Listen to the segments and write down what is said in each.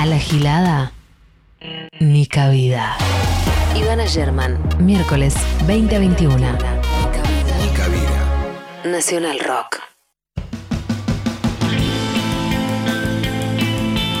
A la gilada, ni cabida. Ivana German, miércoles 20 a 21. Ni cabida. Nacional Rock.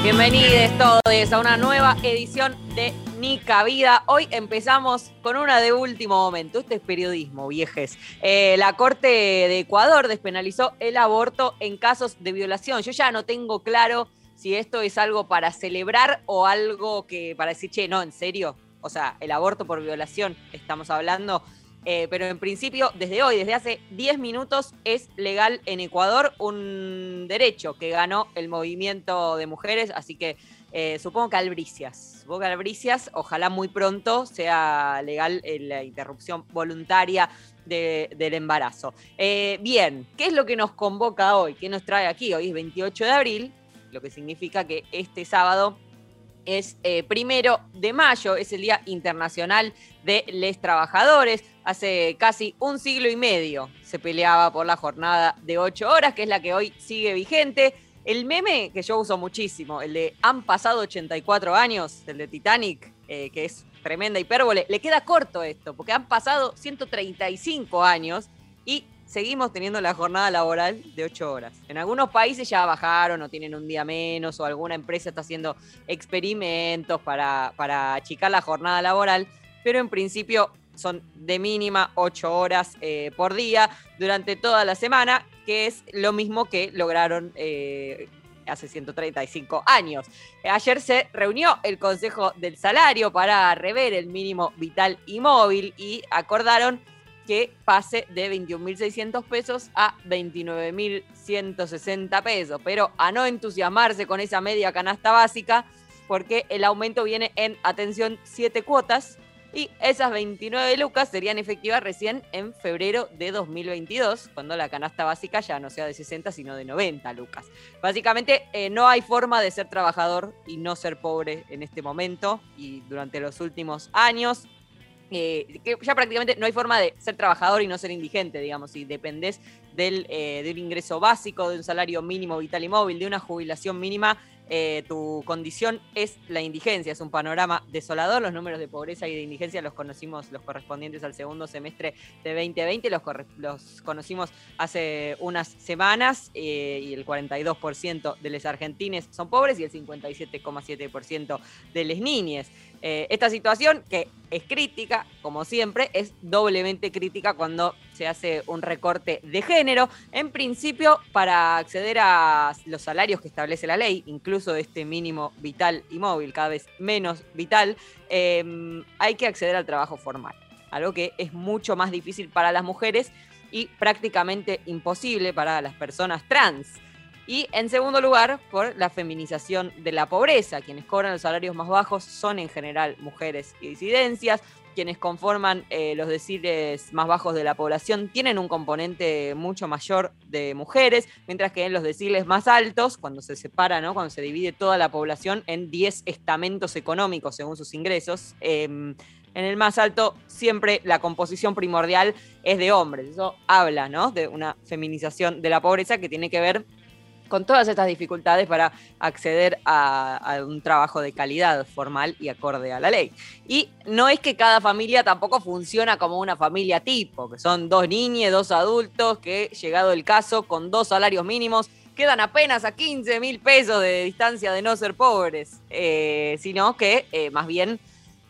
Bienvenidos todos a una nueva edición de Nica Vida. Hoy empezamos con una de último momento. Este es periodismo, viejes. Eh, la Corte de Ecuador despenalizó el aborto en casos de violación. Yo ya no tengo claro si esto es algo para celebrar o algo que para decir, che, no, en serio. O sea, el aborto por violación estamos hablando. Eh, pero en principio, desde hoy, desde hace 10 minutos, es legal en Ecuador un derecho que ganó el movimiento de mujeres, así que eh, supongo que albricias. Supongo que albricias, ojalá muy pronto sea legal la interrupción voluntaria del embarazo. Eh, bien, ¿qué es lo que nos convoca hoy? ¿Qué nos trae aquí? Hoy es 28 de abril, lo que significa que este sábado es eh, primero de mayo, es el Día Internacional de Les Trabajadores. Hace casi un siglo y medio se peleaba por la jornada de ocho horas, que es la que hoy sigue vigente. El meme que yo uso muchísimo, el de han pasado 84 años, el de Titanic, eh, que es tremenda hipérbole, le queda corto esto, porque han pasado 135 años y seguimos teniendo la jornada laboral de 8 horas. En algunos países ya bajaron o tienen un día menos o alguna empresa está haciendo experimentos para, para achicar la jornada laboral, pero en principio son de mínima 8 horas eh, por día durante toda la semana, que es lo mismo que lograron eh, hace 135 años. Ayer se reunió el Consejo del Salario para rever el mínimo vital y móvil y acordaron que pase de 21.600 pesos a 29.160 pesos, pero a no entusiasmarse con esa media canasta básica, porque el aumento viene en, atención, 7 cuotas, y esas 29 lucas serían efectivas recién en febrero de 2022, cuando la canasta básica ya no sea de 60, sino de 90 lucas. Básicamente, eh, no hay forma de ser trabajador y no ser pobre en este momento y durante los últimos años. Eh, que ya prácticamente no hay forma de ser trabajador y no ser indigente, digamos, si dependés del, eh, del ingreso básico, de un salario mínimo vital y móvil, de una jubilación mínima, eh, tu condición es la indigencia. Es un panorama desolador. Los números de pobreza y de indigencia los conocimos, los correspondientes al segundo semestre de 2020, los, conocimos hace unas semanas y el 42% de los argentines son pobres y el 57,7% de las niñas. esta situación que es crítica, como siempre, es doblemente crítica cuando se hace un recorte de género. En principio, para acceder a los salarios que establece la ley, incluso este mínimo vital y móvil, cada vez menos vital, em, hay que acceder al trabajo formal, algo que es mucho más difícil para las mujeres y prácticamente imposible para las personas trans. Y en segundo lugar, por la feminización de la pobreza. Quienes cobran los salarios más bajos son en general mujeres y disidencias. Quienes conforman eh, los deciles más bajos de la población tienen un componente mucho mayor de mujeres, mientras que en los deciles más altos, cuando se separa, ¿no? cuando se divide toda la población en 10 estamentos económicos según sus ingresos, em, en el más alto siempre la composición primordial es de hombres. Eso habla ¿no? de una feminización de la pobreza que tiene que ver con todas estas dificultades para acceder a, un trabajo de calidad formal y acorde a la ley. Y no es que cada familia tampoco funciona como una familia tipo, que son dos niños, dos adultos, que llegado el caso, con dos salarios mínimos, quedan apenas a 15 mil pesos de distancia de no ser pobres, eh, sino que eh, más bien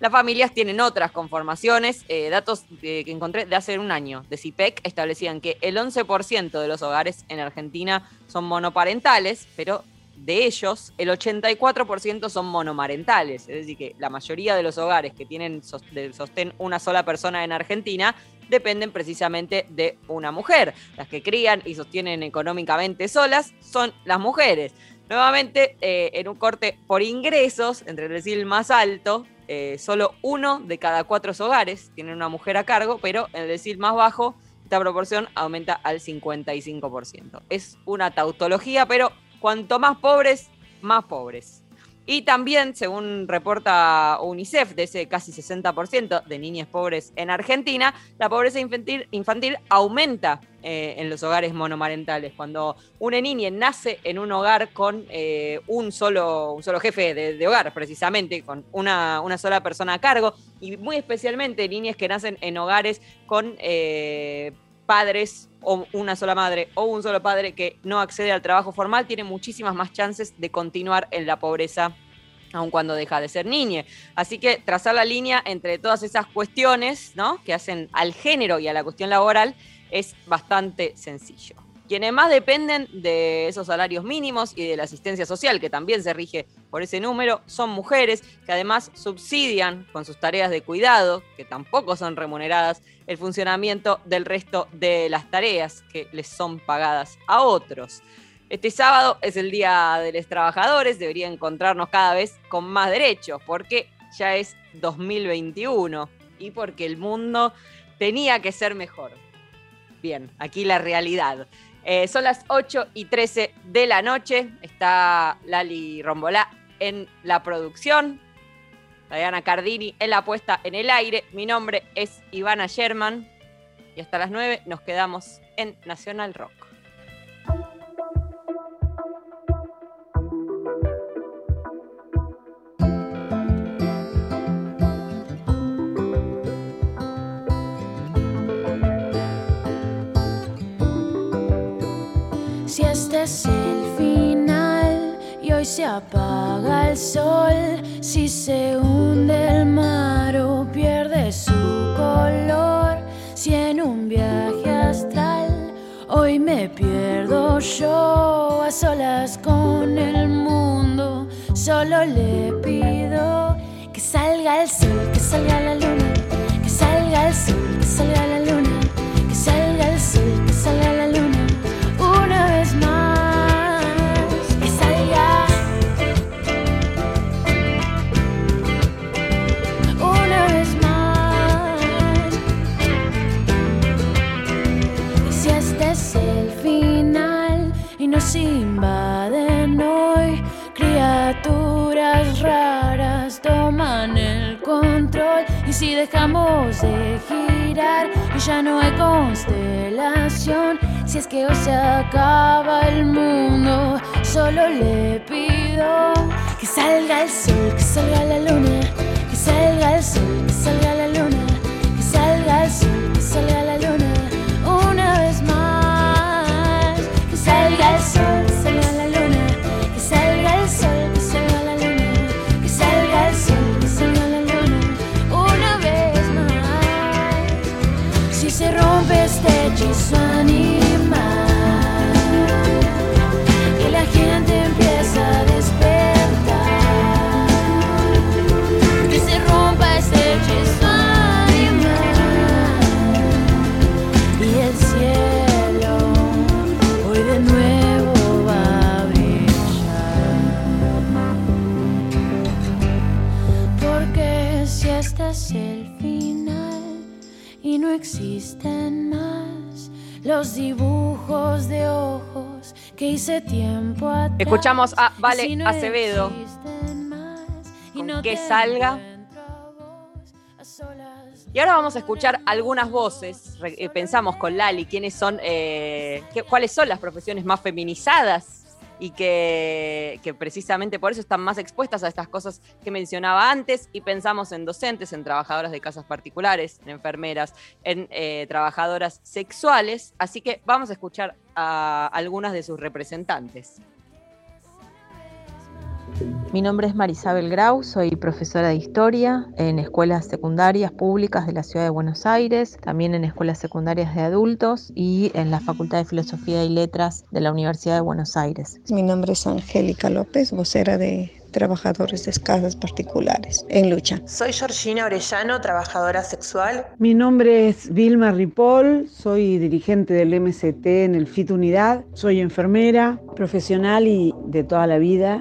las familias tienen otras conformaciones. Eh, datos que encontré de hace un año de CIPEC establecían que el 11% de los hogares en Argentina son monoparentales, pero de ellos el 84% son monomarentales. Es decir, que la mayoría de los hogares que tienen sostén una sola persona en Argentina dependen precisamente de una mujer. Las que crían y sostienen económicamente solas son las mujeres. Nuevamente, eh, en un corte por ingresos, entre el decil más alto, eh, solo uno de cada cuatro hogares tienen una mujer a cargo, pero en el decil más bajo, esta proporción aumenta al 55%. Es una tautología, pero cuanto más pobres, más pobres. Y también, según reporta UNICEF, de ese casi 60% de niñas pobres en Argentina, la pobreza infantil, infantil aumenta eh, en los hogares monomarentales. Cuando una niña nace en un hogar con eh, un, solo, un solo jefe de, hogar, precisamente, con una, una, sola persona a cargo, y muy especialmente niñas que nacen en hogares con eh, padres o una sola madre o un solo padre que no accede al trabajo formal tiene muchísimas más chances de continuar en la pobreza aun cuando deja de ser niña. Así que trazar la línea entre todas esas cuestiones ¿no? que hacen al género y a la cuestión laboral es bastante sencillo. Quienes más dependen de esos salarios mínimos y de la asistencia social, que también se rige por ese número, son mujeres que además subsidian con sus tareas de cuidado, que tampoco son remuneradas, el funcionamiento del resto de las tareas que les son pagadas a otros. Este sábado es el Día de los Trabajadores, debería encontrarnos cada vez con más derechos, porque ya es 2021 y porque el mundo tenía que ser mejor. Bien, aquí la realidad. Eh, son las 8 y 13 de la noche. Está Lali Rombolá en la producción. Diana Cardini en la puesta en el aire. Mi nombre es Ivana Sherman. Y hasta las 9 nos quedamos en Nacional Rock. es el final y hoy se apaga el sol. Si se hunde el mar o pierde su color, si en un viaje astral hoy me pierdo yo. A solas con el mundo, solo le pido que salga el sol, que salga la luna, que salga el sol, que salga la luna, girar y ya no hay constelación, si es que hoy se acaba el mundo, solo le pido que salga el sol, que salga la luna, que salga el sol, que salga la luna, que salga el sol, que salga la luna. Existen más los dibujos de ojos que hice tiempo atrás. Escuchamos a Vale Acevedo. Con que salga. Y ahora vamos a escuchar algunas voces. Eh, pensamos con Lali quiénes son, eh, cuáles son las profesiones más feminizadas y que, precisamente por eso están más expuestas a estas cosas que mencionaba antes y pensamos en docentes, en trabajadoras de casas particulares, en enfermeras, en eh, trabajadoras sexuales. Así que vamos a escuchar a algunas de sus representantes. Mi nombre es Marisabel Grau, soy profesora de historia en escuelas secundarias públicas de la ciudad de Buenos Aires, también en escuelas secundarias de adultos y en la Facultad de Filosofía y Letras de la Universidad de Buenos Aires. Mi nombre es Angélica López, vocera de trabajadores de casas particulares en lucha. Soy Georgina Orellano, trabajadora sexual. Mi nombre es Vilma Ripoll, soy dirigente del MCT en el FIT Unidad, soy enfermera, profesional y de toda la vida.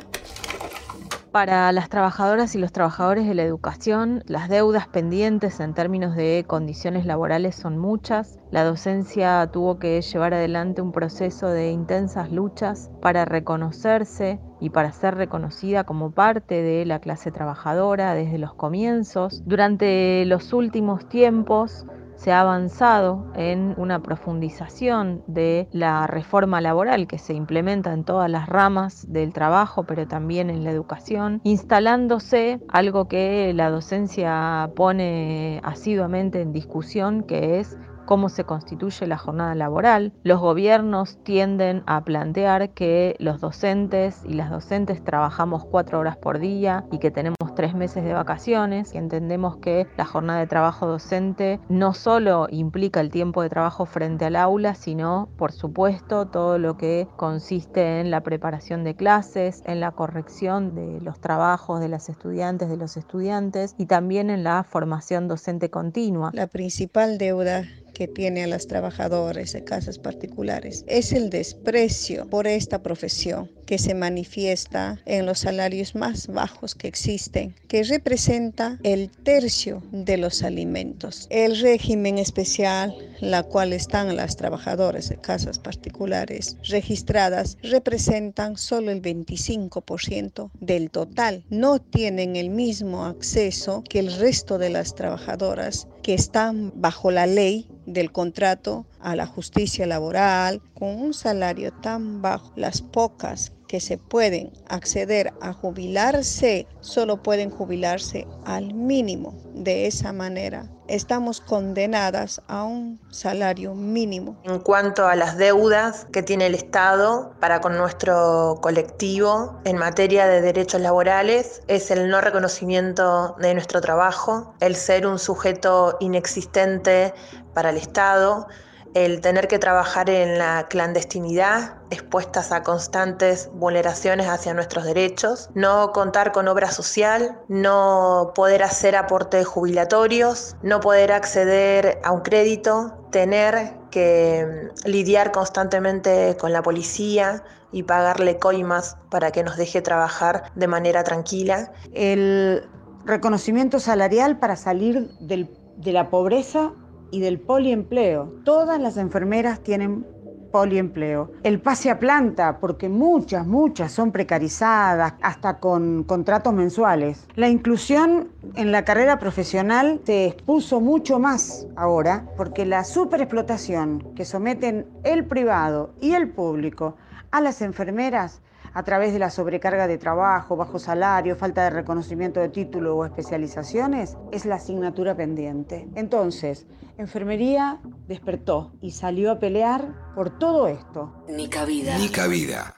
Para las trabajadoras y los trabajadores de la educación, las deudas pendientes en términos de condiciones laborales son muchas. La docencia tuvo que llevar adelante un proceso de intensas luchas para reconocerse y para ser reconocida como parte de la clase trabajadora desde los comienzos. Durante los últimos tiempos, se ha avanzado en una profundización de la reforma laboral que se implementa en todas las ramas del trabajo, pero también en la educación, instalándose algo que la docencia pone asiduamente en discusión, que es cómo se constituye la jornada laboral. Los gobiernos tienden a plantear que los docentes y las docentes trabajamos cuatro horas por día y que tenemos tres meses de vacaciones, y entendemos que la jornada de trabajo docente no solo implica el tiempo de trabajo frente al aula, sino, por supuesto, todo lo que consiste en la preparación de clases, en la corrección de los trabajos de las estudiantes, de los estudiantes y también en la formación docente continua. La principal deuda que tiene a las trabajadoras de casas particulares es el desprecio por esta profesión que se manifiesta en los salarios más bajos que existen, que representa el tercio de los alimentos. El régimen especial, la cual están las trabajadoras de casas particulares registradas, representan solo el 25% del total. No tienen el mismo acceso que el resto de las trabajadoras que están bajo la ley del contrato a la justicia laboral con un salario tan bajo. Las pocas que se pueden acceder a jubilarse solo pueden jubilarse al mínimo. De esa manera estamos condenadas a un salario mínimo. En cuanto a las deudas que tiene el Estado para con nuestro colectivo en materia de derechos laborales, es el no reconocimiento de nuestro trabajo, el ser un sujeto inexistente para el Estado, el tener que trabajar en la clandestinidad, expuestas a constantes vulneraciones hacia nuestros derechos, no contar con obra social, no poder hacer aportes jubilatorios, no poder acceder a un crédito, tener que mm, lidiar constantemente con la policía y pagarle coimas para que nos deje trabajar de manera tranquila. El reconocimiento salarial para salir de la pobreza y del poliempleo. Todas las enfermeras tienen poliempleo. El pase a planta, porque muchas, muchas son precarizadas, hasta con contratos mensuales. La inclusión en la carrera profesional se expuso mucho más ahora, porque la superexplotación que someten el privado y el público a las enfermeras a través de la sobrecarga de trabajo, bajo salario, falta de reconocimiento de título o especializaciones, es la asignatura pendiente. Entonces, enfermería despertó y salió a pelear por todo esto. Ni cabida. Ni cabida.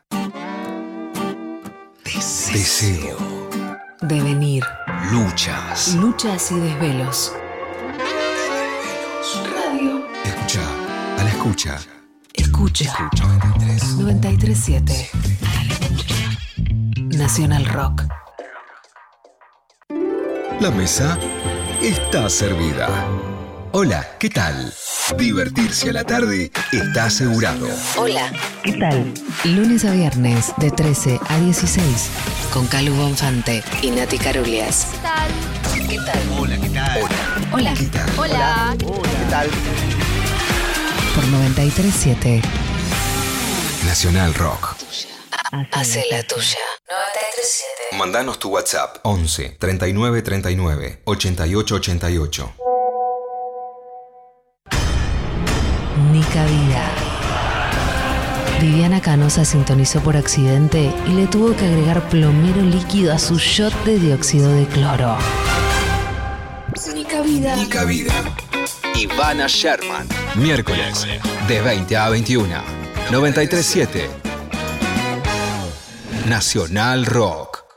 Deseo. Devenir. Luchas. Luchas y desvelos. Radio. Escucha. A la escucha. Escucha. 937. Nacional Rock. La mesa está servida. Hola, ¿qué tal? Divertirse a la tarde está asegurado. Hola, ¿qué tal? Lunes a viernes de 13 a 16 con Calu Bonfante y Nati Carulias. ¿Qué tal? ¿Qué tal? Hola, ¿qué tal? Hola. ¿Qué tal? Hola. ¿Qué tal? Por 937 Nacional Rock. Hace la tuya. 937. Mandanos tu WhatsApp 11 39 39 88 88. Ni cabida. Viviana Canosa sintonizó por accidente y le tuvo que agregar plomero líquido a su shot de dióxido de cloro. Ni cabida. Ni cabida. Ivana Sherman. Miércoles de 20 a 21. 937. Nacional Rock.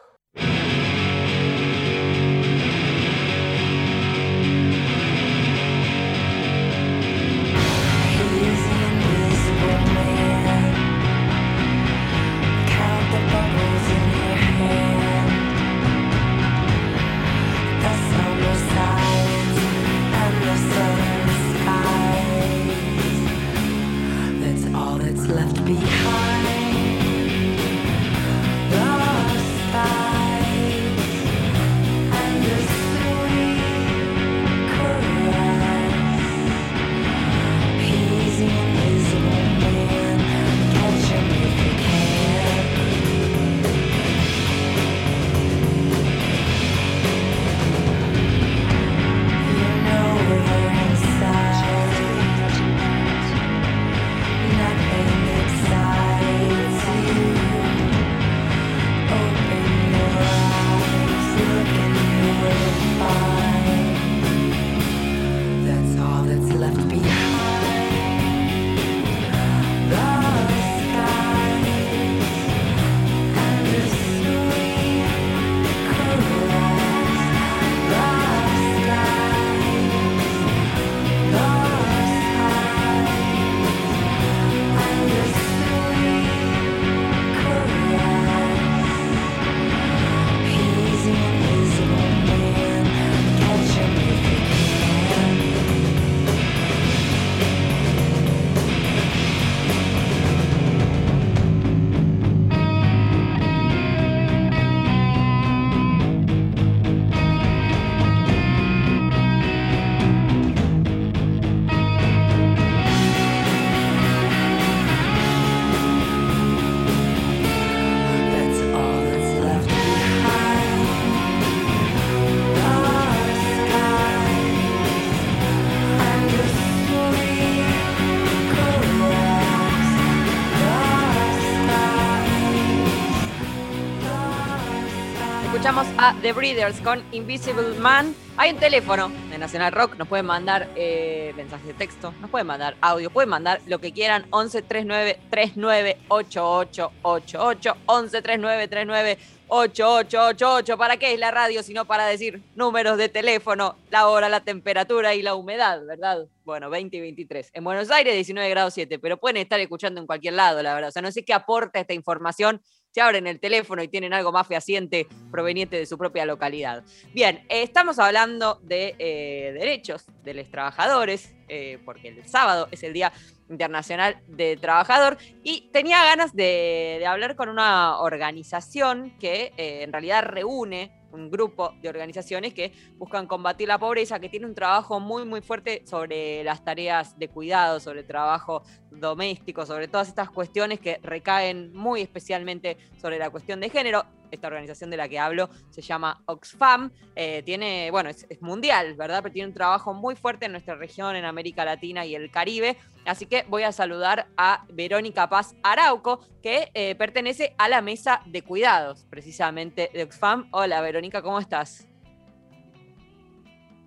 The Breeders con Invisible Man. Hay un teléfono de Nacional Rock, nos pueden mandar eh, mensajes de texto, nos pueden mandar audio, pueden mandar lo que quieran. 11 39 39 8888 11 39 39 8888. ¿Para qué es la radio sino para decir números de teléfono, la hora, la temperatura y la humedad, verdad? Bueno, 20 y 23. En Buenos Aires 19 grados 7, pero pueden estar escuchando en cualquier lado, la verdad. O sea, no sé qué aporta esta información se abren el teléfono y tienen algo más fehaciente proveniente de su propia localidad. Bien, eh, estamos hablando de eh, derechos de los trabajadores, eh, porque el sábado es el Día Internacional del Trabajador, y tenía ganas de, de hablar con una organización que en realidad reúne un grupo de organizaciones que buscan combatir la pobreza, que tiene un trabajo muy, muy fuerte sobre las tareas de cuidado, sobre el trabajo doméstico, sobre todas estas cuestiones que recaen muy especialmente sobre la cuestión de género esta organización de la que hablo se llama Oxfam. Eh, tiene, bueno, es, mundial, ¿verdad? Pero tiene un trabajo muy fuerte en nuestra región, en América Latina y el Caribe. Así que voy a saludar a Verónica Paz Arauco, que eh, pertenece a la mesa de cuidados, precisamente de Oxfam. Hola, Verónica, ¿cómo estás?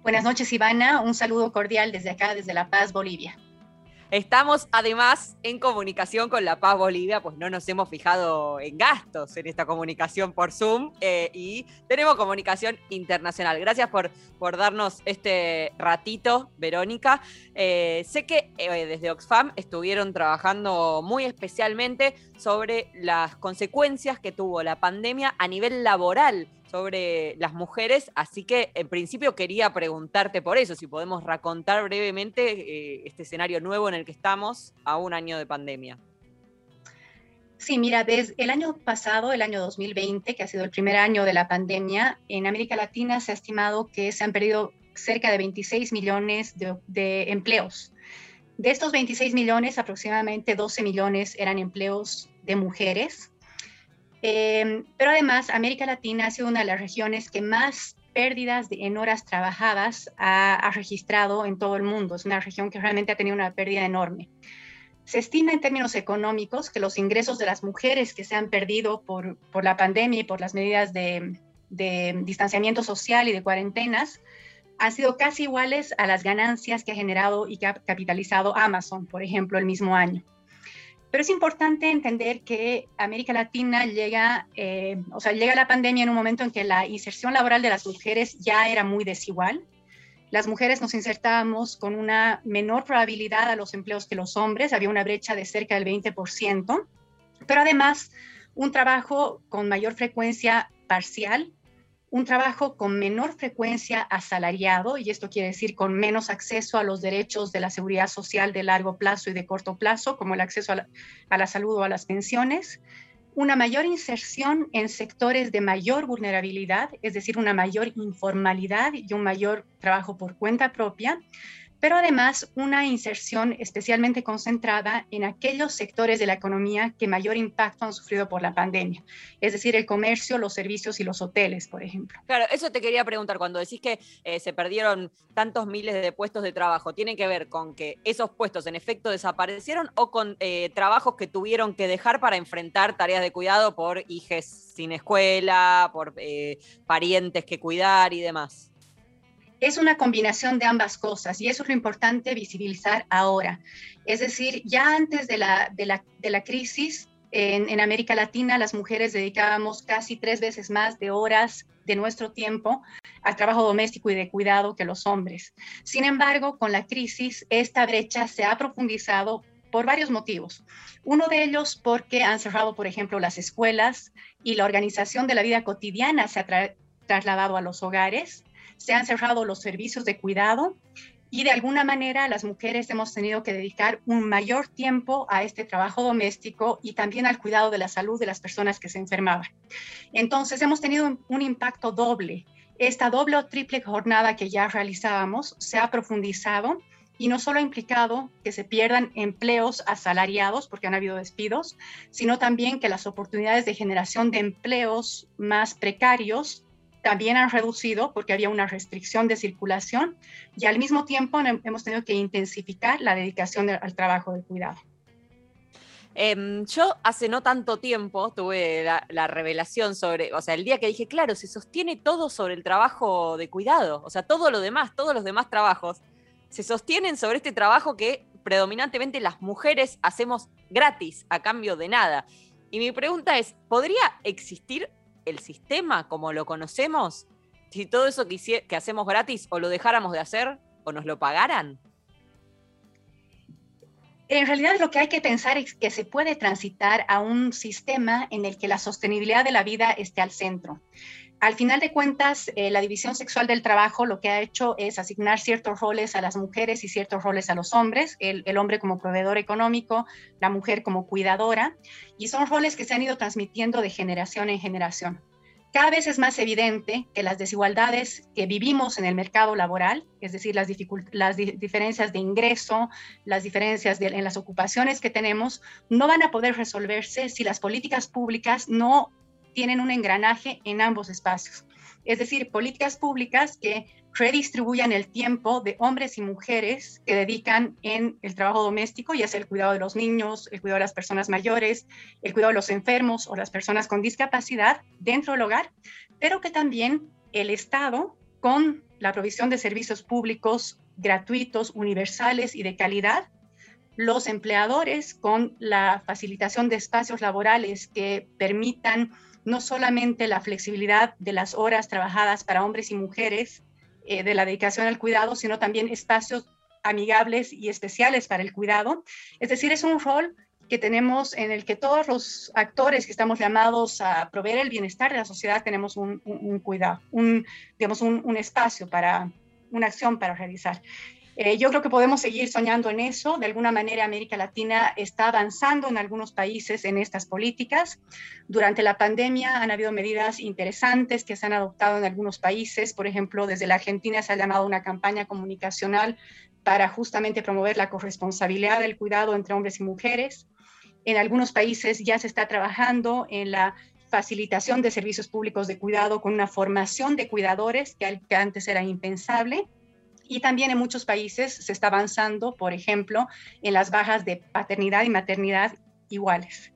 Buenas noches, Ivana. Un saludo cordial desde acá, desde La Paz, Bolivia. Estamos además en comunicación con La Paz Bolivia, pues no nos hemos fijado en gastos en esta comunicación por Zoom eh, y tenemos comunicación internacional. Gracias por, por darnos este ratito, Verónica. Eh, sé que eh, desde Oxfam estuvieron trabajando muy especialmente sobre las consecuencias que tuvo la pandemia a nivel laboral sobre las mujeres, así que en principio quería preguntarte por eso, si podemos racontar brevemente eh, este escenario nuevo en el que estamos a un año de pandemia. Sí, mira, desde el año pasado, el año 2020, que ha sido el primer año de la pandemia, en América Latina se ha estimado que se han perdido cerca de 26 millones de, de empleos. De estos 26 millones, aproximadamente 12 millones eran empleos de mujeres, Em, pero además, América Latina ha sido una de las regiones que más pérdidas en horas trabajadas ha, registrado en todo el mundo. Es una región que realmente ha tenido una pérdida enorme. Se estima en términos económicos que los ingresos de las mujeres que se han perdido por, por la pandemia y por las medidas de, de distanciamiento social y de cuarentenas han sido casi iguales a las ganancias que ha generado y que ha capitalizado Amazon, por ejemplo, el mismo año. Pero es importante entender que América Latina llega, eh, o sea, llega la pandemia en un momento en que la inserción laboral de las mujeres ya era muy desigual. Las mujeres nos insertábamos con una menor probabilidad a los empleos que los hombres, había una brecha de cerca del 20%, pero además un trabajo con mayor frecuencia parcial, un trabajo con menor frecuencia asalariado, y esto quiere decir con menos acceso a los derechos de la seguridad social de largo plazo y de corto plazo, como el acceso a la, salud o a las pensiones, una mayor inserción en sectores de mayor vulnerabilidad, es decir, una mayor informalidad y un mayor trabajo por cuenta propia, pero además una inserción especialmente concentrada en aquellos sectores de la economía que mayor impacto han sufrido por la pandemia, es decir, el comercio, los servicios y los hoteles, por ejemplo. Claro, eso te quería preguntar, cuando decís que eh, se perdieron tantos miles de puestos de trabajo, ¿tiene que ver con que esos puestos en efecto desaparecieron o con eh, trabajos que tuvieron que dejar para enfrentar tareas de cuidado por hijos sin escuela, por eh, parientes que cuidar y demás? Es una combinación de ambas cosas y eso es lo importante visibilizar ahora. Es decir, ya antes de la, crisis en, América Latina, las mujeres dedicábamos casi tres veces más de horas de nuestro tiempo al trabajo doméstico y de cuidado que los hombres. Sin embargo, con la crisis, esta brecha se ha profundizado por varios motivos. Uno de ellos porque han cerrado, por ejemplo, las escuelas y la organización de la vida cotidiana se ha trasladado a los hogares se han cerrado los servicios de cuidado y de alguna manera las mujeres hemos tenido que dedicar un mayor tiempo a este trabajo doméstico y también al cuidado de la salud de las personas que se enfermaban. Entonces hemos tenido un, impacto doble. Esta doble o triple jornada que ya realizábamos se ha profundizado y no solo ha implicado que se pierdan empleos asalariados porque han habido despidos, sino también que las oportunidades de generación de empleos más precarios también han reducido porque había una restricción de circulación y al mismo tiempo hemos tenido que intensificar la dedicación al trabajo de cuidado. Em, yo hace no tanto tiempo tuve la, revelación sobre, o sea, el día que dije, claro, se sostiene todo sobre el trabajo de cuidado, o sea, todo lo demás, todos los demás trabajos, se sostienen sobre este trabajo que predominantemente las mujeres hacemos gratis, a cambio de nada. Y mi pregunta es, ¿podría existir el sistema como lo conocemos si todo eso que, que hacemos gratis o lo dejáramos de hacer o nos lo pagaran? En realidad lo que hay que pensar es que se puede transitar a un sistema en el que la sostenibilidad de la vida esté al centro. Al final de cuentas, eh, la división sexual del trabajo lo que ha hecho es asignar ciertos roles a las mujeres y ciertos roles a los hombres, el, hombre como proveedor económico, la mujer como cuidadora, y son roles que se han ido transmitiendo de generación en generación. Cada vez es más evidente que las desigualdades que vivimos en el mercado laboral, es decir, las, las diferencias de ingreso, las diferencias en las ocupaciones que tenemos, no van a poder resolverse si las políticas públicas no tienen un engranaje en ambos espacios. Es decir, políticas públicas que redistribuyan el tiempo de hombres y mujeres que dedican en el trabajo doméstico, ya sea el cuidado de los niños, el cuidado de las personas mayores, el cuidado de los enfermos o las personas con discapacidad dentro del hogar, pero que también el Estado, con la provisión de servicios públicos gratuitos, universales y de calidad, los empleadores con la facilitación de espacios laborales que permitan no solamente la flexibilidad de las horas trabajadas para hombres y mujeres, eh, de la dedicación al cuidado, sino también espacios amigables y especiales para el cuidado. Es decir, es un rol que tenemos en el que todos los actores que estamos llamados a proveer el bienestar de la sociedad tenemos un, cuidado, un, digamos, un, espacio para, una acción para realizar. Eh, yo creo que podemos seguir soñando en eso. De alguna manera, América Latina está avanzando en algunos países en estas políticas. Durante la pandemia han habido medidas interesantes que se han adoptado en algunos países. Por ejemplo, desde la Argentina se ha llamado una campaña comunicacional para justamente promover la corresponsabilidad del cuidado entre hombres y mujeres. En algunos países ya se está trabajando en la facilitación de servicios públicos de cuidado con una formación de cuidadores que antes era impensable. Y también en muchos países se está avanzando, por ejemplo, en las bajas de paternidad y maternidad iguales.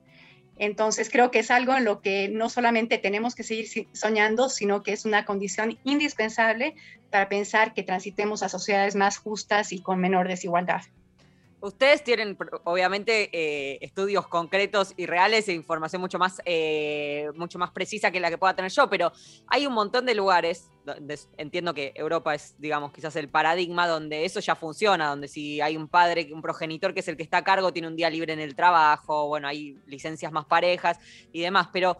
Entonces creo que es algo en lo que no solamente tenemos que seguir soñando, sino que es una condición indispensable para pensar que transitemos a sociedades más justas y con menor desigualdad. Ustedes tienen, obviamente, eh, estudios concretos y reales e información mucho más, eh, mucho más precisa que la que pueda tener yo, pero hay un montón de lugares, donde, entiendo que Europa es, digamos, quizás el paradigma donde eso ya funciona, donde si hay un padre, un progenitor que es el que está a cargo, tiene un día libre en el trabajo, bueno, hay licencias más parejas y demás, pero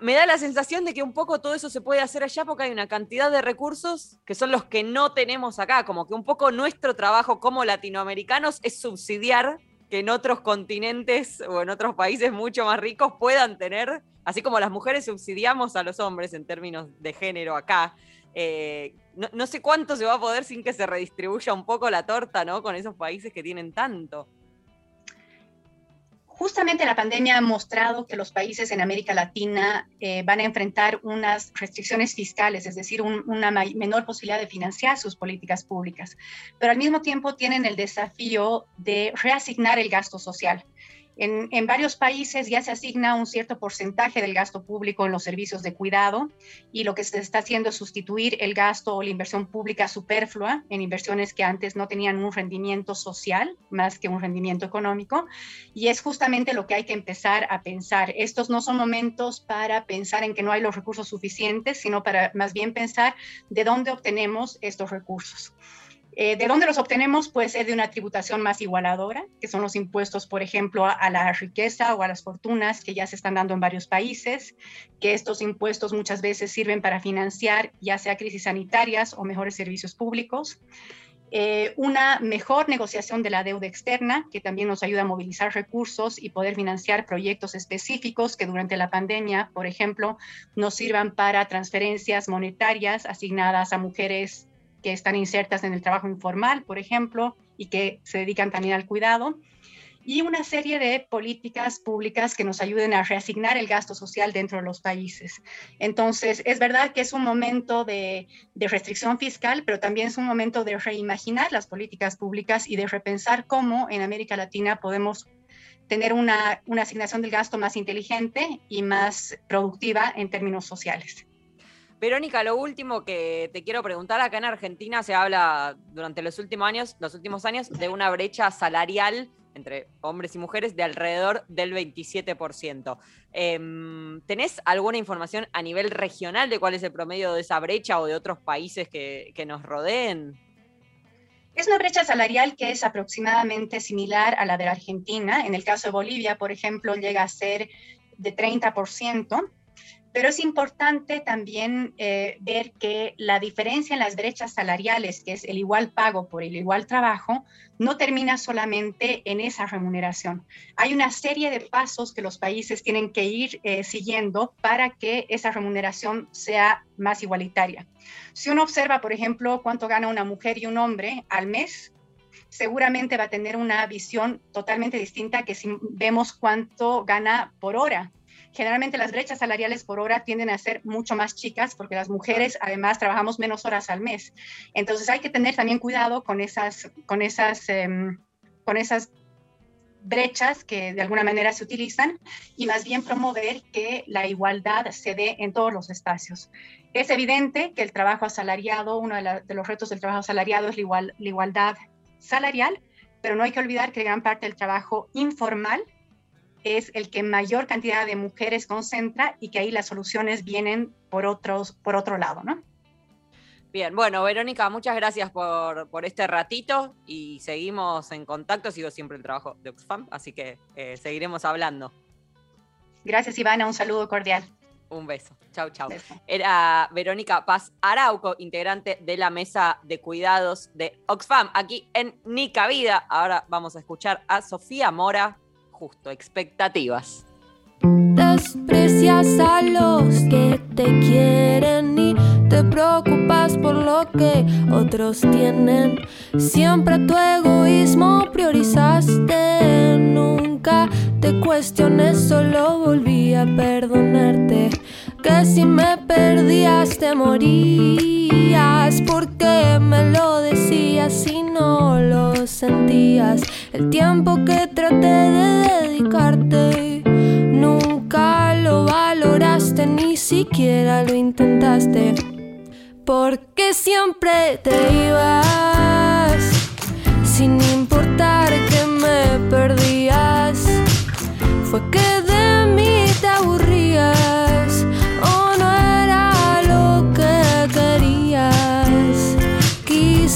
me da la sensación de que un poco todo eso se puede hacer allá porque hay una cantidad de recursos que son los que no tenemos acá, como que un poco nuestro trabajo como latinoamericanos es subsidiar que en otros continentes o en otros países mucho más ricos puedan tener, así como las mujeres subsidiamos a los hombres en términos de género acá. Eh, no, no sé cuánto se va a poder sin que se redistribuya un poco la torta, ¿no? Con esos países que tienen tanto justamente la pandemia ha mostrado que los países en América Latina eh, van a enfrentar unas restricciones fiscales, es decir, una menor posibilidad de financiar sus políticas públicas, pero al mismo tiempo tienen el desafío de reasignar el gasto social. En, varios países ya se asigna un cierto porcentaje del gasto público en los servicios de cuidado y lo que se está haciendo es sustituir el gasto o la inversión pública superflua en inversiones que antes no tenían un rendimiento social más que un rendimiento económico. Y es justamente lo que hay que empezar a pensar. Estos no son momentos para pensar en que no hay los recursos suficientes, sino para más bien pensar de dónde obtenemos estos recursos. Eh, ¿De dónde los obtenemos? Puede ser de una tributación más igualadora, que son los impuestos, por ejemplo, a, la riqueza o a las fortunas que ya se están dando en varios países, que estos impuestos muchas veces sirven para financiar ya sea crisis sanitarias o mejores servicios públicos. Eh, una mejor negociación de la deuda externa, que también nos ayuda a movilizar recursos y poder financiar proyectos específicos que durante la pandemia, por ejemplo, nos sirvan para transferencias monetarias asignadas a mujeres que están insertas en el trabajo informal, por ejemplo, y que se dedican también al cuidado, y una serie de políticas públicas que nos ayuden a reasignar el gasto social dentro de los países. Entonces, es verdad que es un momento de, restricción fiscal, pero también es un momento de reimaginar las políticas públicas y de repensar cómo en América Latina podemos tener una asignación del gasto más inteligente y más productiva en términos sociales. Verónica, lo último que te quiero preguntar, acá en Argentina se habla durante los últimos años, los últimos años de una brecha salarial entre hombres y mujeres de alrededor del 27%. Em, ¿Tenés alguna información a nivel regional de cuál es el promedio de esa brecha o de otros países que, que nos rodeen? Es una brecha salarial que es aproximadamente similar a la de la Argentina. En el caso de Bolivia, por ejemplo, llega a ser de 30%. Pero es importante también eh, ver que la diferencia en las brechas salariales, que es el igual pago por el igual trabajo, no termina solamente en esa remuneración. Hay una serie de pasos que los países tienen que ir eh, siguiendo para que esa remuneración sea más igualitaria. Si uno observa, por ejemplo, cuánto gana una mujer y un hombre al mes, seguramente va a tener una visión totalmente distinta que si vemos cuánto gana por hora generalmente las brechas salariales por hora tienden a ser mucho más chicas porque las mujeres además trabajamos menos horas al mes. Entonces hay que tener también cuidado con esas, con esas, em, con esas brechas que de alguna manera se utilizan y más bien promover que la igualdad se dé en todos los espacios. Es evidente que el trabajo asalariado, uno de, de los retos del trabajo asalariado es la, igual, la igualdad salarial, pero no hay que olvidar que gran parte del trabajo informal es el que mayor cantidad de mujeres concentra y que ahí las soluciones vienen por, otros, por otro lado, ¿no? Bien, bueno, Verónica, muchas gracias por, por, este ratito y seguimos en contacto. Sigo siempre el trabajo de Oxfam, así que eh, seguiremos hablando. Gracias, Ivana. Un saludo cordial. Un beso. Chau, chau. Era Verónica Paz Arauco, integrante de la mesa de cuidados de Oxfam, aquí en Nica Vida. Ahora vamos a escuchar a Sofía Mora justo, expectativas. Desprecias a los que te quieren y te preocupas por lo que otros tienen. Siempre tu egoísmo priorizaste. Nunca te cuestiones, solo volví a perdonarte. Que si me perdías te morías. Porque me lo decías y no lo sentías. El tiempo que traté de dedicarte nunca lo valoraste, ni siquiera lo intentaste. Porque siempre te ibas sin importar que me perdías. Fue que de mí te aburrías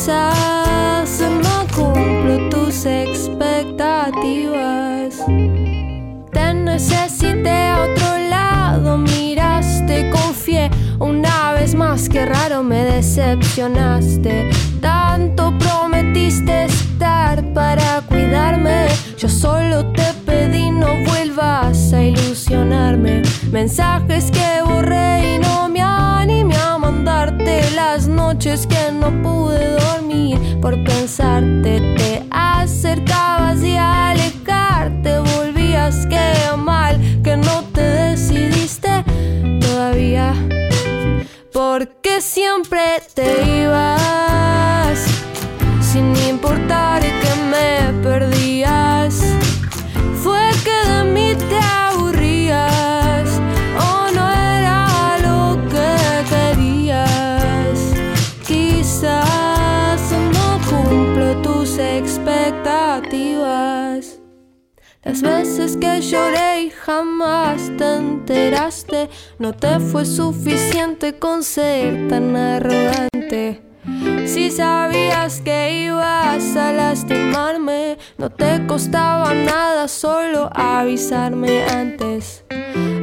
Quizás no cumplo tus expectativas. Te necesité a otro lado, miraste, confié. Una vez más, que raro me decepcionaste. Tanto prometiste estar para cuidarme. Yo solo te pedí no vuelvas a ilusionarme. Mensajes que borré y no me mandarte. Las noches que no pude dormir Las veces que lloré y jamás te enteraste, no te fue suficiente con ser tan arrogante. Si sabías que ibas a lastimarme, no te costaba nada solo avisarme antes.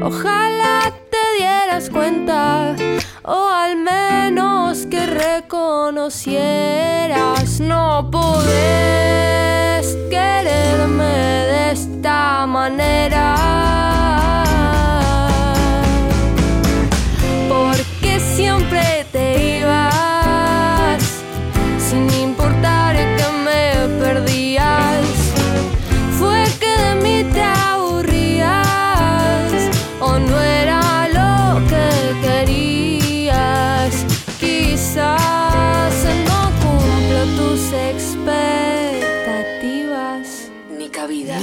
Ojalá te dieras cuenta, o al menos que reconocieras, no podés quererme de esta manera. Porque siempre te ibas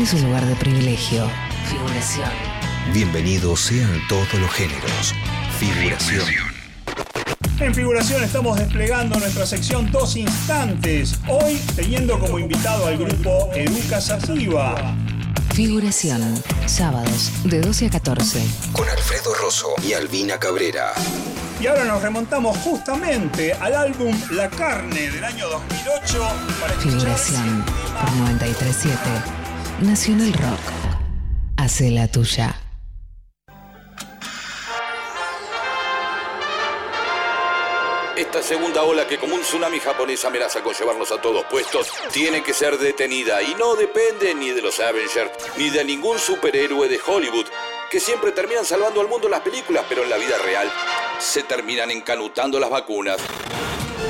Tiene su lugar de privilegio. Figuración. Bienvenidos sean todos los géneros. Figuración. En figuración estamos desplegando nuestra sección Dos Instantes, hoy teniendo como invitado al grupo Educa Sativa. Figuración. Sábados de 12 a 14. Con Alfredo Rosso y Albina Cabrera. Y ahora nos remontamos justamente al álbum La Carne del año 2008 para Figuración. Por 937. Nacional Rock. Hace la tuya. Esta segunda ola que como un tsunami japonés amenaza con llevarnos a todos puestos, tiene que ser detenida y no depende ni de los Avengers ni de ningún superhéroe de Hollywood, que siempre terminan salvando al mundo en las películas, pero en la vida real se terminan encanutando las vacunas.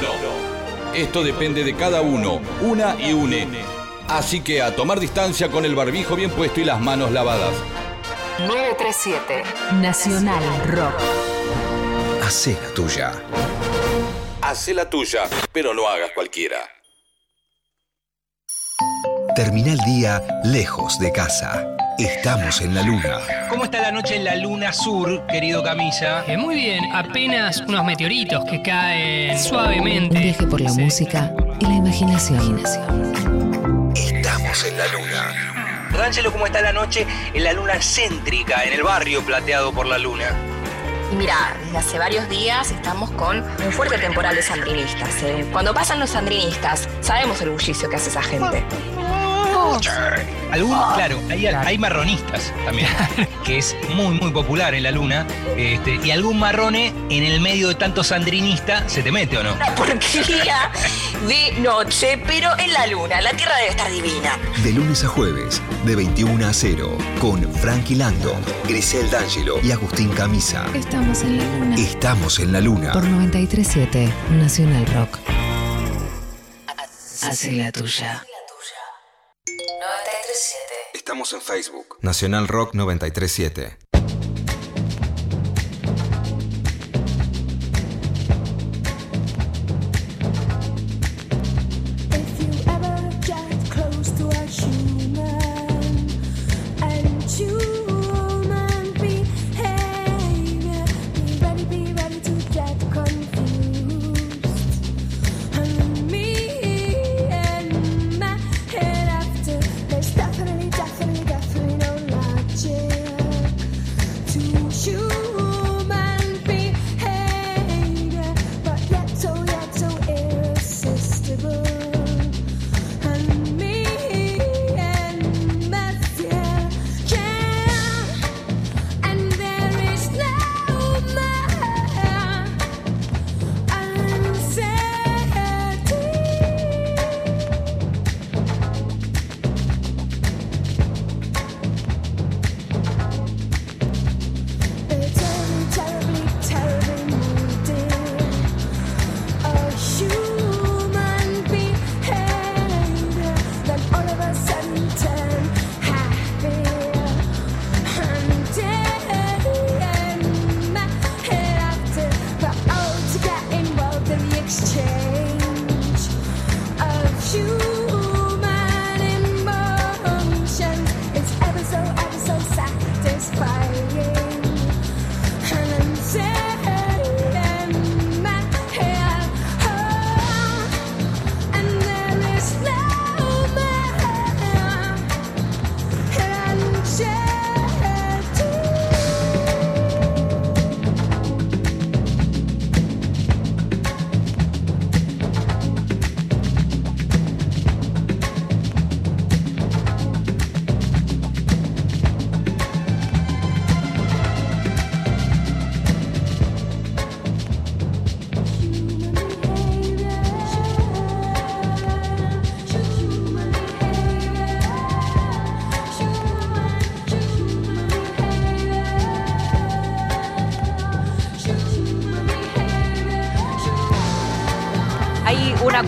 No, esto depende de cada uno, una y une. Así que a tomar distancia con el barbijo bien puesto y las manos lavadas. 937. Nacional Rock. Hacé la tuya. Hacé la tuya, pero no hagas cualquiera. Termina el día lejos de casa. Estamos en la luna. ¿Cómo está la noche en la luna sur, querido Camilla? Eh, muy bien, apenas unos meteoritos que caen Un suavemente. viaje por la música y la imaginación. Estamos en la luna. D'Angelo, ¿cómo está la noche en la luna céntrica, en el barrio plateado por la luna? Y mira, desde hace varios días estamos con un fuerte temporal de sandinistas. ¿eh? Cuando pasan los sandinistas, sabemos el bullicio que hace esa gente. Algún, claro, hay, hay marronistas también, que es muy, muy popular en la luna. Este, y algún marrone en el medio de tanto sandrinista se te mete o no. Una porquería de noche, pero en la luna. La Tierra debe estar divina. De lunes a jueves, de 21 a 0, con Frankie Lando, Grisel D'Angelo y Agustín Camisa. Estamos en la luna. Estamos en la luna. Por 937 Nacional Rock. Hace la tuya. 937. Estamos en Facebook. Nacional Rock 937.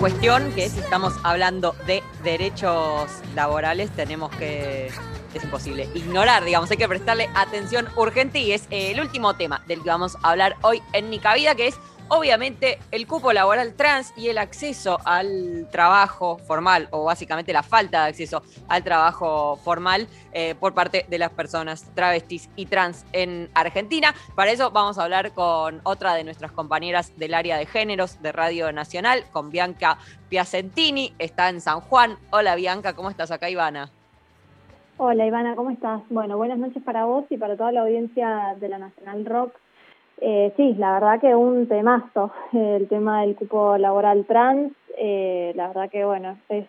Cuestión, que es estamos hablando de derechos laborales, tenemos que es imposible ignorar, digamos, hay que prestarle atención urgente y es el último tema del que vamos a hablar hoy en Nica Vida, que es obviamente el cupo laboral trans y el acceso al trabajo formal, o básicamente la falta de acceso al trabajo formal eh, por parte de las personas travestis y trans en Argentina. Para eso vamos a hablar con otra de nuestras compañeras del área de géneros de Radio Nacional, con Bianca Piacentini, está en San Juan. Hola Bianca, ¿cómo estás acá, Ivana? Hola Ivana, ¿cómo estás? Bueno, buenas noches para vos y para toda la audiencia de la Nacional Rock. Eh, sí, la verdad que un temazo, el tema del cupo laboral trans, eh, la verdad que bueno, es,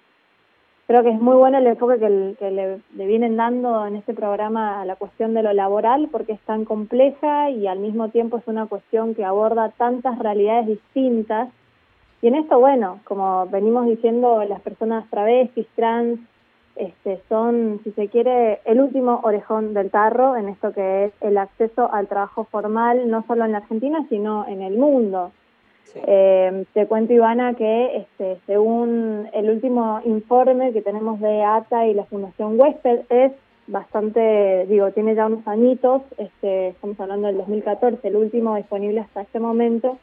creo que es muy bueno el enfoque que, le, le, vienen dando en este programa a la cuestión de lo laboral porque es tan compleja y al mismo tiempo es una cuestión que aborda tantas realidades distintas. Y en esto, bueno, como venimos diciendo, las personas travestis, trans, este, son, si se quiere, el último orejón del tarro en esto que es el acceso al trabajo formal, no solo en la Argentina, sino en el mundo. Eh, te cuento, Ivana, que este, según el último informe que tenemos de ATA y la Fundación Huésped, es bastante, digo, tiene ya unos añitos, este, estamos hablando del 2014, el último disponible hasta este momento,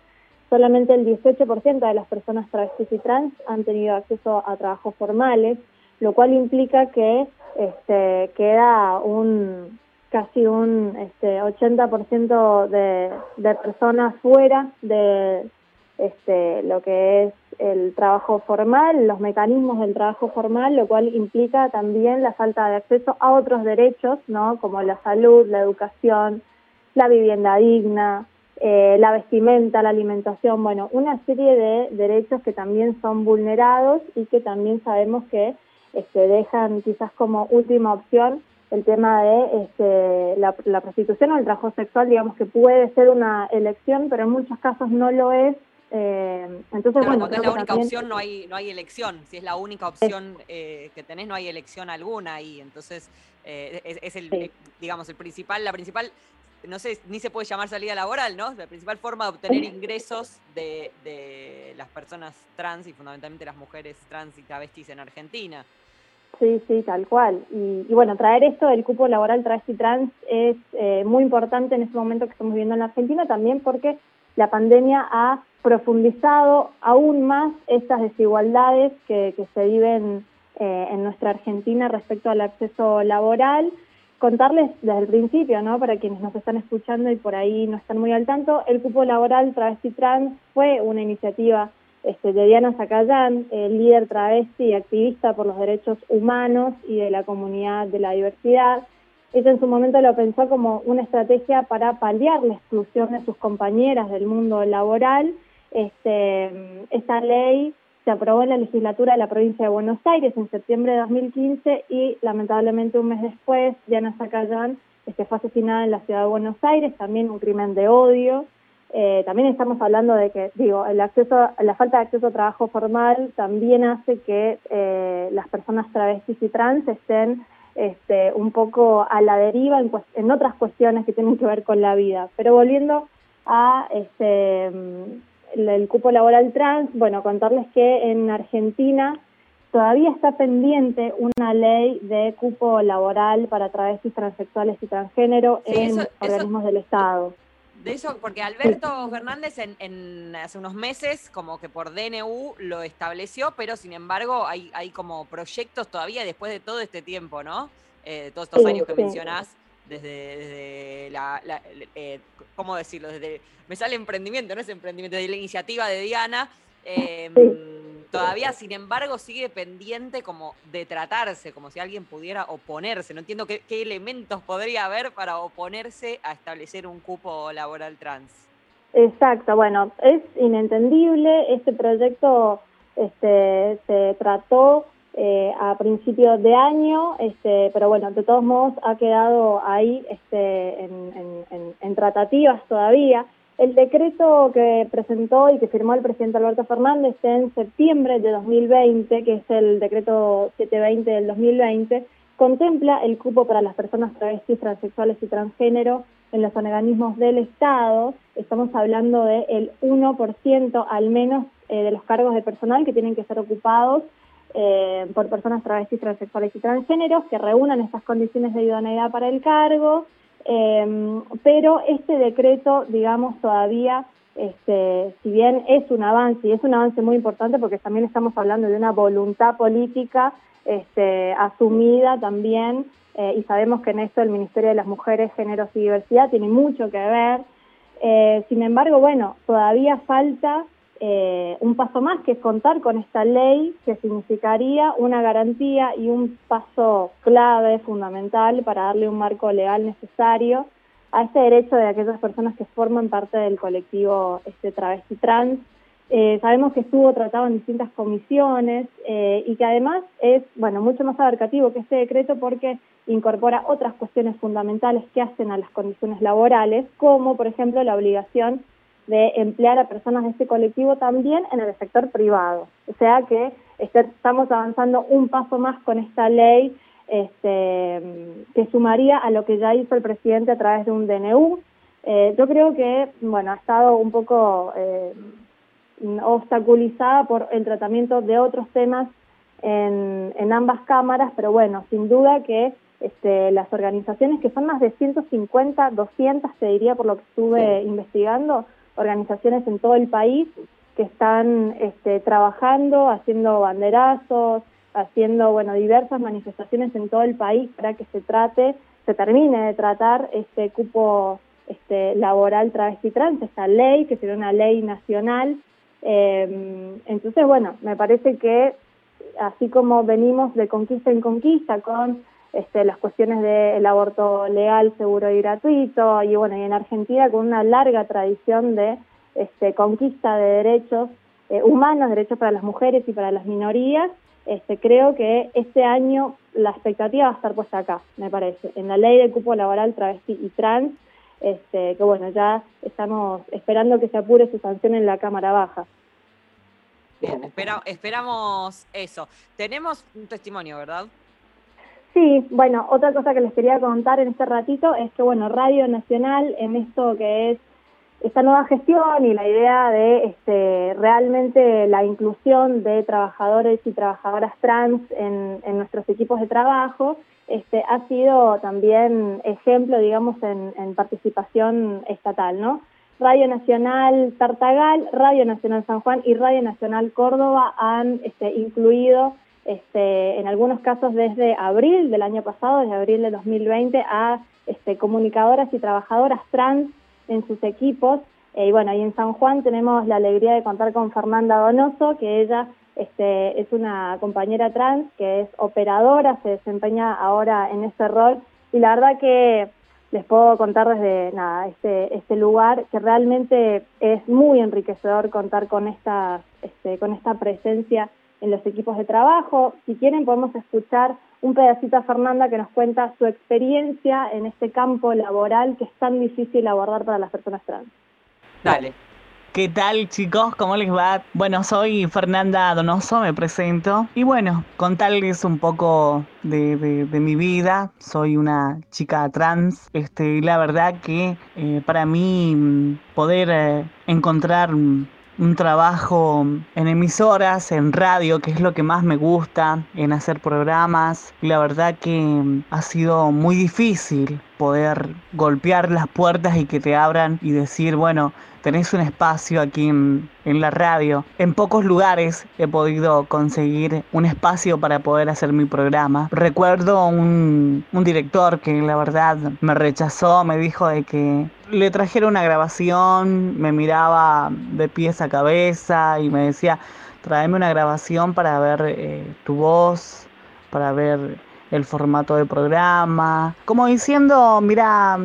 solamente el 18% de las personas travestis y trans han tenido acceso a trabajos formales, lo cual implica que este, queda un casi un este, 80% de, de personas fuera de este, lo que es el trabajo formal, los mecanismos del trabajo formal, lo cual implica también la falta de acceso a otros derechos, ¿no? como la salud, la educación, la vivienda digna, eh, la vestimenta, la alimentación, bueno, una serie de derechos que también son vulnerados y que también sabemos que este, dejan quizás como última opción el tema de este, la, prostitución o el trabajo sexual, digamos que puede ser una elección, pero en muchos casos no lo es. Eh, entonces, bueno, cuando es la única opción no hay no hay elección. Si es la única opción eh, que tenés, no hay elección alguna y entonces eh, es, el, digamos, el principal, la principal no sé, ni se puede llamar salida laboral, ¿no? La principal forma de obtener ingresos de, de, las personas trans y fundamentalmente las mujeres trans y travestis en Argentina. Sí, sí, tal cual. Y, bueno, traer esto del cupo laboral travesti trans es eh, muy importante en este momento que estamos viviendo en la Argentina también porque la pandemia ha profundizado aún más estas desigualdades que, que se viven eh, en nuestra Argentina respecto al acceso laboral. Contarles desde el principio, ¿no? Para quienes nos están escuchando y por ahí no están muy al tanto, el cupo laboral travesti trans fue una iniciativa este, de Diana Zacayán, líder travesti y activista por los derechos humanos y de la comunidad de la diversidad. Ella en su momento lo pensó como una estrategia para paliar la exclusión de sus compañeras del mundo laboral. Este, esta ley se aprobó en la legislatura de la provincia de Buenos Aires en septiembre de 2015 y lamentablemente un mes después Diana Zacayán este, fue asesinada en la ciudad de Buenos Aires, también un crimen de odio. Eh, también estamos hablando de que, digo, el acceso, la falta de acceso a trabajo formal también hace que eh, las personas travestis y trans estén este, un poco a la deriva en, en, otras cuestiones que tienen que ver con la vida. Pero volviendo a este, el, cupo laboral trans, bueno, contarles que en Argentina todavía está pendiente una ley de cupo laboral para travestis, transexuales y transgénero en organismos del Estado. De eso, porque Alberto Fernández en, hace unos meses, como que por DNU lo estableció, pero sin embargo hay, hay como proyectos todavía después de todo este tiempo, ¿no? Eh, de todos estos años que mencionás, desde, la, eh, ¿cómo decirlo? Desde, me sale emprendimiento, no es emprendimiento, desde la iniciativa de Diana. Eh, todavía, sin embargo, sigue pendiente como de tratarse, como si alguien pudiera oponerse. No entiendo qué, elementos podría haber para oponerse a establecer un cupo laboral trans. Exacto, bueno, es inentendible. Este proyecto este, se trató eh, a principios de año, este, pero bueno, de todos modos ha quedado ahí este, en tratativas todavía. El decreto que presentó y que firmó el presidente Alberto Fernández en septiembre de 2020, que es el decreto 720 del 2020, contempla el cupo para las personas travestis, transexuales y transgénero en los organismos del Estado. Estamos hablando del el 1% al menos eh, de los cargos de personal que tienen que ser ocupados eh, por personas travestis, transexuales y transgéneros que reúnan estas condiciones de idoneidad para el cargo, eh, pero este decreto, digamos, todavía, este, si bien es un avance, y es un avance muy importante porque también estamos hablando de una voluntad política este, asumida también, eh, y sabemos que en esto el Ministerio de las Mujeres, Géneros y Diversidad tiene mucho que ver, sin embargo, bueno, todavía falta eh, un paso más, que es contar con esta ley que significaría una garantía y un paso clave, fundamental, para darle un marco legal necesario a este derecho de aquellas personas que forman parte del colectivo este travesti trans. Eh, sabemos que estuvo tratado en distintas comisiones eh, y que además es bueno mucho más abarcativo que este decreto porque incorpora otras cuestiones fundamentales que hacen a las condiciones laborales, como por ejemplo la obligación de emplear a personas de este colectivo también en el sector privado. O sea que este, estamos avanzando un paso más con esta ley este, que sumaría a lo que ya hizo el presidente a través de un DNU. Eh, yo creo que, bueno, ha estado un poco eh, obstaculizada por el tratamiento de otros temas en, en ambas cámaras, pero bueno, sin duda que este, las organizaciones, que son más de 150, 200, te diría por lo que estuve investigando, organizaciones en todo el país que están este, trabajando, haciendo banderazos, haciendo bueno diversas manifestaciones en todo el país para que se trate, se termine de tratar este cupo este, laboral travesti trans, esta ley que sería una ley nacional. Eh, entonces, bueno, me parece que así como venimos de conquista en conquista con este, las cuestiones del aborto legal, seguro y gratuito, y bueno, y en Argentina con una larga tradición de este, conquista de derechos eh, humanos, derechos para las mujeres y para las minorías, este, creo que este año la expectativa va a estar puesta acá, me parece, en la ley de cupo laboral travesti y trans, este, que bueno, ya estamos esperando que se apure su sanción en la Cámara Baja. Bien, espera, esperamos eso. Tenemos un testimonio, ¿verdad? Sí, bueno, otra cosa que les quería contar en este ratito es que, bueno, Radio Nacional, en esto que es esta nueva gestión y la idea de este, realmente la inclusión de trabajadores y trabajadoras trans en, nuestros equipos de trabajo, este, ha sido también ejemplo, digamos, en, en participación estatal, ¿no? Radio Nacional Tartagal, Radio Nacional San Juan y Radio Nacional Córdoba han este, incluido este, en algunos casos desde abril del año pasado, desde abril de 2020, a este, comunicadoras y trabajadoras trans en sus equipos. Eh, y bueno, ahí en San Juan tenemos la alegría de contar con Fernanda Donoso, que ella este, es una compañera trans, que es operadora, se desempeña ahora en ese rol. Y la verdad que les puedo contar desde nada, este, este lugar, que realmente es muy enriquecedor contar con esta, este, con esta presencia en los equipos de trabajo. Si quieren podemos escuchar un pedacito a Fernanda que nos cuenta su experiencia en este campo laboral que es tan difícil abordar para las personas trans. Dale. ¿Qué tal chicos? ¿Cómo les va? Bueno, soy Fernanda Donoso, me presento. Y bueno, contarles un poco de, mi vida. Soy una chica trans. Este, y la verdad que eh, para mí mm, poder eh, encontrar un trabajo en emisoras, en radio, que es lo que más me gusta, en hacer programas. Y la verdad que ha sido muy difícil poder golpear las puertas y que te abran y decir, bueno, tenés un espacio aquí en, la radio. En pocos lugares he podido conseguir un espacio para poder hacer mi programa. Recuerdo un, un director que la verdad me rechazó, me dijo de que le trajera una grabación, me miraba de pies a cabeza y me decía, tráeme una grabación para ver eh, tu voz, para ver el formato de programa, como diciendo, mira,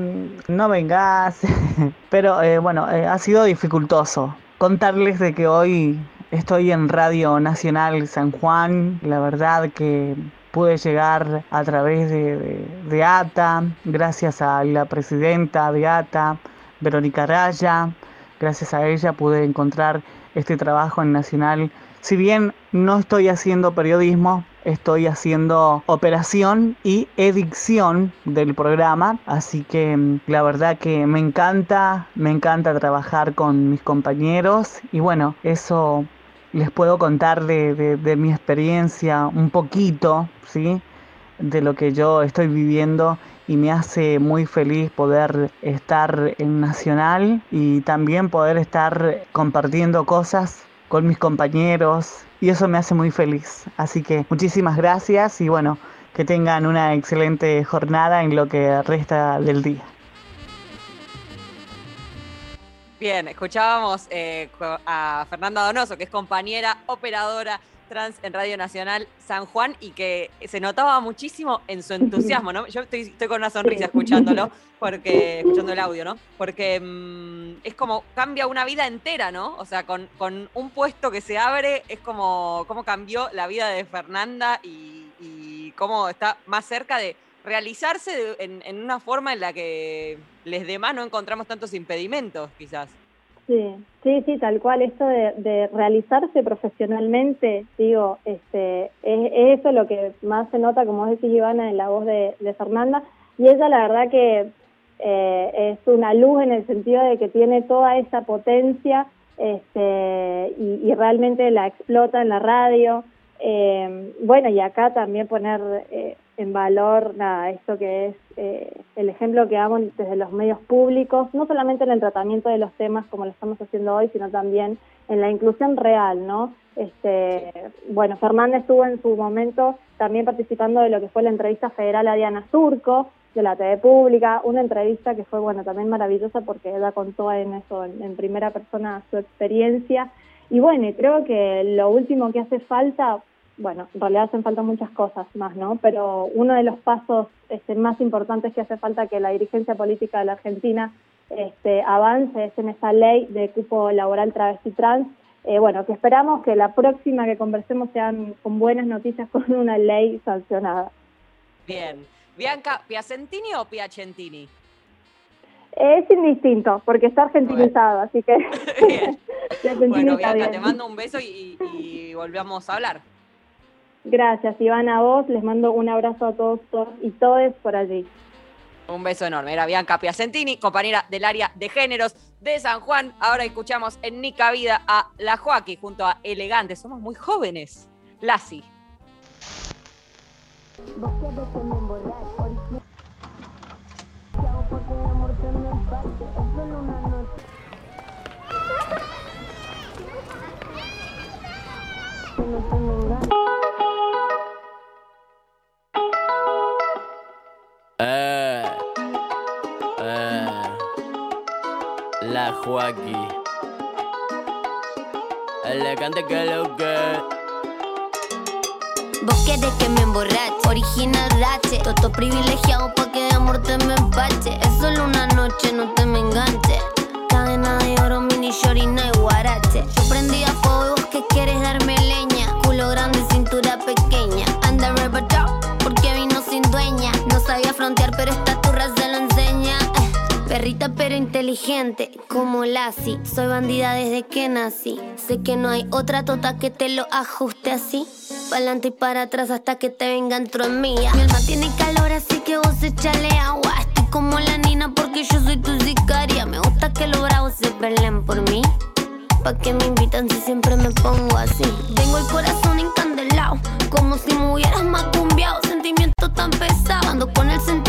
no vengas, pero eh, bueno, eh, ha sido dificultoso contarles de que hoy estoy en Radio Nacional San Juan, la verdad que pude llegar a través de, de, ATA, gracias a la presidenta de ATA, Verónica Raya, gracias a ella pude encontrar este trabajo en Nacional. Si bien no estoy haciendo periodismo, estoy haciendo operación y edición del programa, así que mm, la verdad que me encanta, me encanta trabajar con mis compañeros y bueno, eso les puedo contar de, de- de mi experiencia un poquito, ¿sí? De lo que yo estoy viviendo y me hace muy feliz poder estar en Nacional y también poder estar compartiendo cosas con mis compañeros y eso me hace muy feliz. Así que muchísimas gracias y bueno, que tengan una excelente jornada en lo que resta del día. Bien, escuchábamos eh, a Fernanda Donoso, que es compañera operadora trans en Radio Nacional San Juan y que se notaba muchísimo en su entusiasmo, ¿no? Yo estoy, estoy con una sonrisa escuchándolo, porque, escuchando el audio, ¿no? Porque mm, es como cambia una vida entera, ¿no? O sea, con, con un puesto que se abre, es como cómo cambió la vida de Fernanda y, y cómo está más cerca de realizarse de- en, en una forma en la que les demás no encontramos tantos impedimentos, quizás. Sí, sí, sí, tal cual. Esto de, realizarse profesionalmente, digo, este, es, es eso lo que más se nota, como decís, Ivana, en la voz de, de Fernanda. Y ella, la verdad que eh, es una luz en el sentido de que tiene toda esa potencia este, y, y realmente la explota en la radio. Eh, bueno, y acá también poner eh, en valor nada, esto que es eh, el ejemplo que damos desde los medios públicos, no solamente en el tratamiento de los temas como lo estamos haciendo hoy, sino también en la inclusión real, ¿no? Este, bueno, Fernández estuvo en su momento también participando de lo que fue la entrevista federal a Diana Surco, de la TV pública, una entrevista que fue, bueno, también maravillosa porque ella contó en eso, en, en primera persona su experiencia. Y bueno, creo que lo último que hace falta, bueno, en realidad hacen falta muchas cosas más, ¿no? Pero uno de los pasos este, más importantes que hace falta que la dirigencia política de la Argentina este, avance es en esa ley de cupo laboral travesti trans. Eh, bueno, que esperamos que la próxima que conversemos sean con buenas noticias con una ley sancionada. Bien. Bianca, ¿Piacentini o Piacentini? Es indistinto, porque está argentinizado, así que... Piacentini Bueno, Bianca, bien. te mando un beso y, y volvemos a hablar. Gracias, Ivana, a vos. Les mando un abrazo a todos, todos y todes por allí. Un beso enorme. Era Bianca Piacentini, compañera del área de géneros de San Juan. Ahora escuchamos en Nica Vida a La Joaquín junto a Elegante. Somos muy jóvenes. Lassi. La. Elegante que lo que. Vos querés que me emborrache, original rache Toto privilegiado pa' que de amor te me empache. Es solo una noche, no te me enganche. Cadena de oro, mini shorina y guarache. Yo prendí a fuego vos que quieres darme leña Perrita pero inteligente, como Lassie. Soy bandida desde que nací. Sé que no hay otra tota que te lo ajuste así. Pa'lante y para atrás hasta que te venga dentro mía Mi alma tiene calor así que vos échale agua. Estoy como la nina porque yo soy tu sicaria. Me gusta que los bravos se peleen por mí. Pa' que me invitan si siempre me pongo así. Tengo el corazón encandelado Como si me hubieras macumbiado. Sentimiento tan pesado Ando con el sentimiento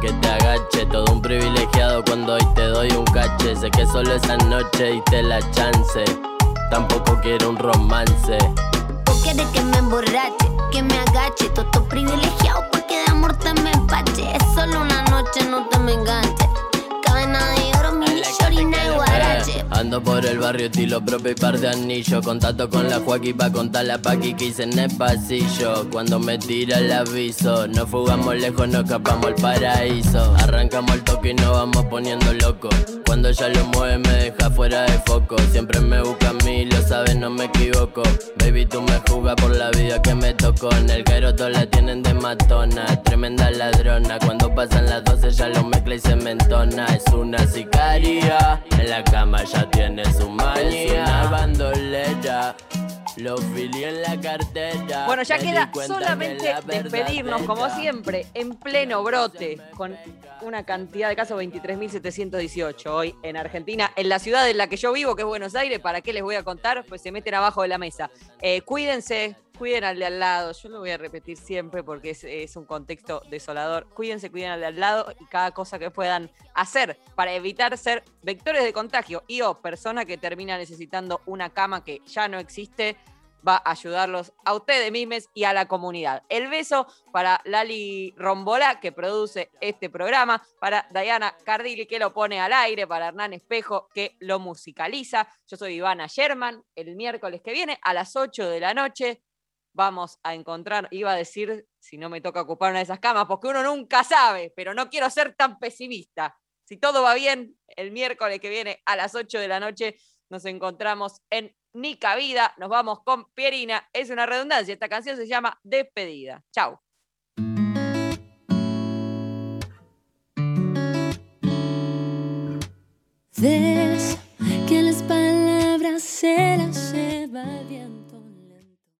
que te agache. Todo un privilegiado cuando hoy te doy un cache. Sé que solo esa noche diste la chance. Tampoco quiero un romance. Vos querés que me emborrache, que me agache Toto privilegiado porque de amor te me empache Es solo una noche, no te me enganche ando por el barrio, estilo propio y par de anillos. Contacto con la Joaquín pa' contar la paqui que hice en el pasillo. Cuando me tira el aviso, no fugamos lejos, no escapamos al paraíso. Arrancamos el toque y nos vamos poniendo loco. Cuando ella lo mueve, me deja fuera de foco. Siempre me busca a mí, lo sabes, no me equivoco. Baby, tú me juzgas por la vida que me tocó. En el Cairo la tienen de matona. Tremenda ladrona. Cuando pasan las 12, ya lo mezcla y se mentona. Es una sicaria. En la cama ya tiene su manía. Es una bandolera. Lo filié en la cartera. Bueno, ya queda solamente la despedirnos, como siempre, en pleno brote, con una cantidad de casos 23.718 hoy en Argentina, en la ciudad en la que yo vivo, que es Buenos Aires. ¿Para qué les voy a contar? Pues se meten abajo de la mesa. Eh, cuídense, cuiden al de al lado. Yo lo voy a repetir siempre porque es, un contexto desolador. Cuídense, cuiden al de al lado y cada cosa que puedan hacer para evitar ser vectores de contagio y o persona que termina necesitando una cama que ya no existe va a ayudarlos a ustedes mismos y a la comunidad. El beso para Lali Rombola, que produce este programa, para Diana Cardilli, que lo pone al aire, para Hernán Espejo, que lo musicaliza. Yo soy Ivana Sherman. El miércoles que viene, a las 8 de la noche, vamos a encontrar, iba a decir, si no me toca ocupar una de esas camas, porque uno nunca sabe, pero no quiero ser tan pesimista. Si todo va bien, el miércoles que viene a las 8 de la noche nos encontramos en Nica Vida, nos vamos con Pierina, es una redundancia, esta canción se llama Despedida. Chao. Ves que las palabras se las lleva bien.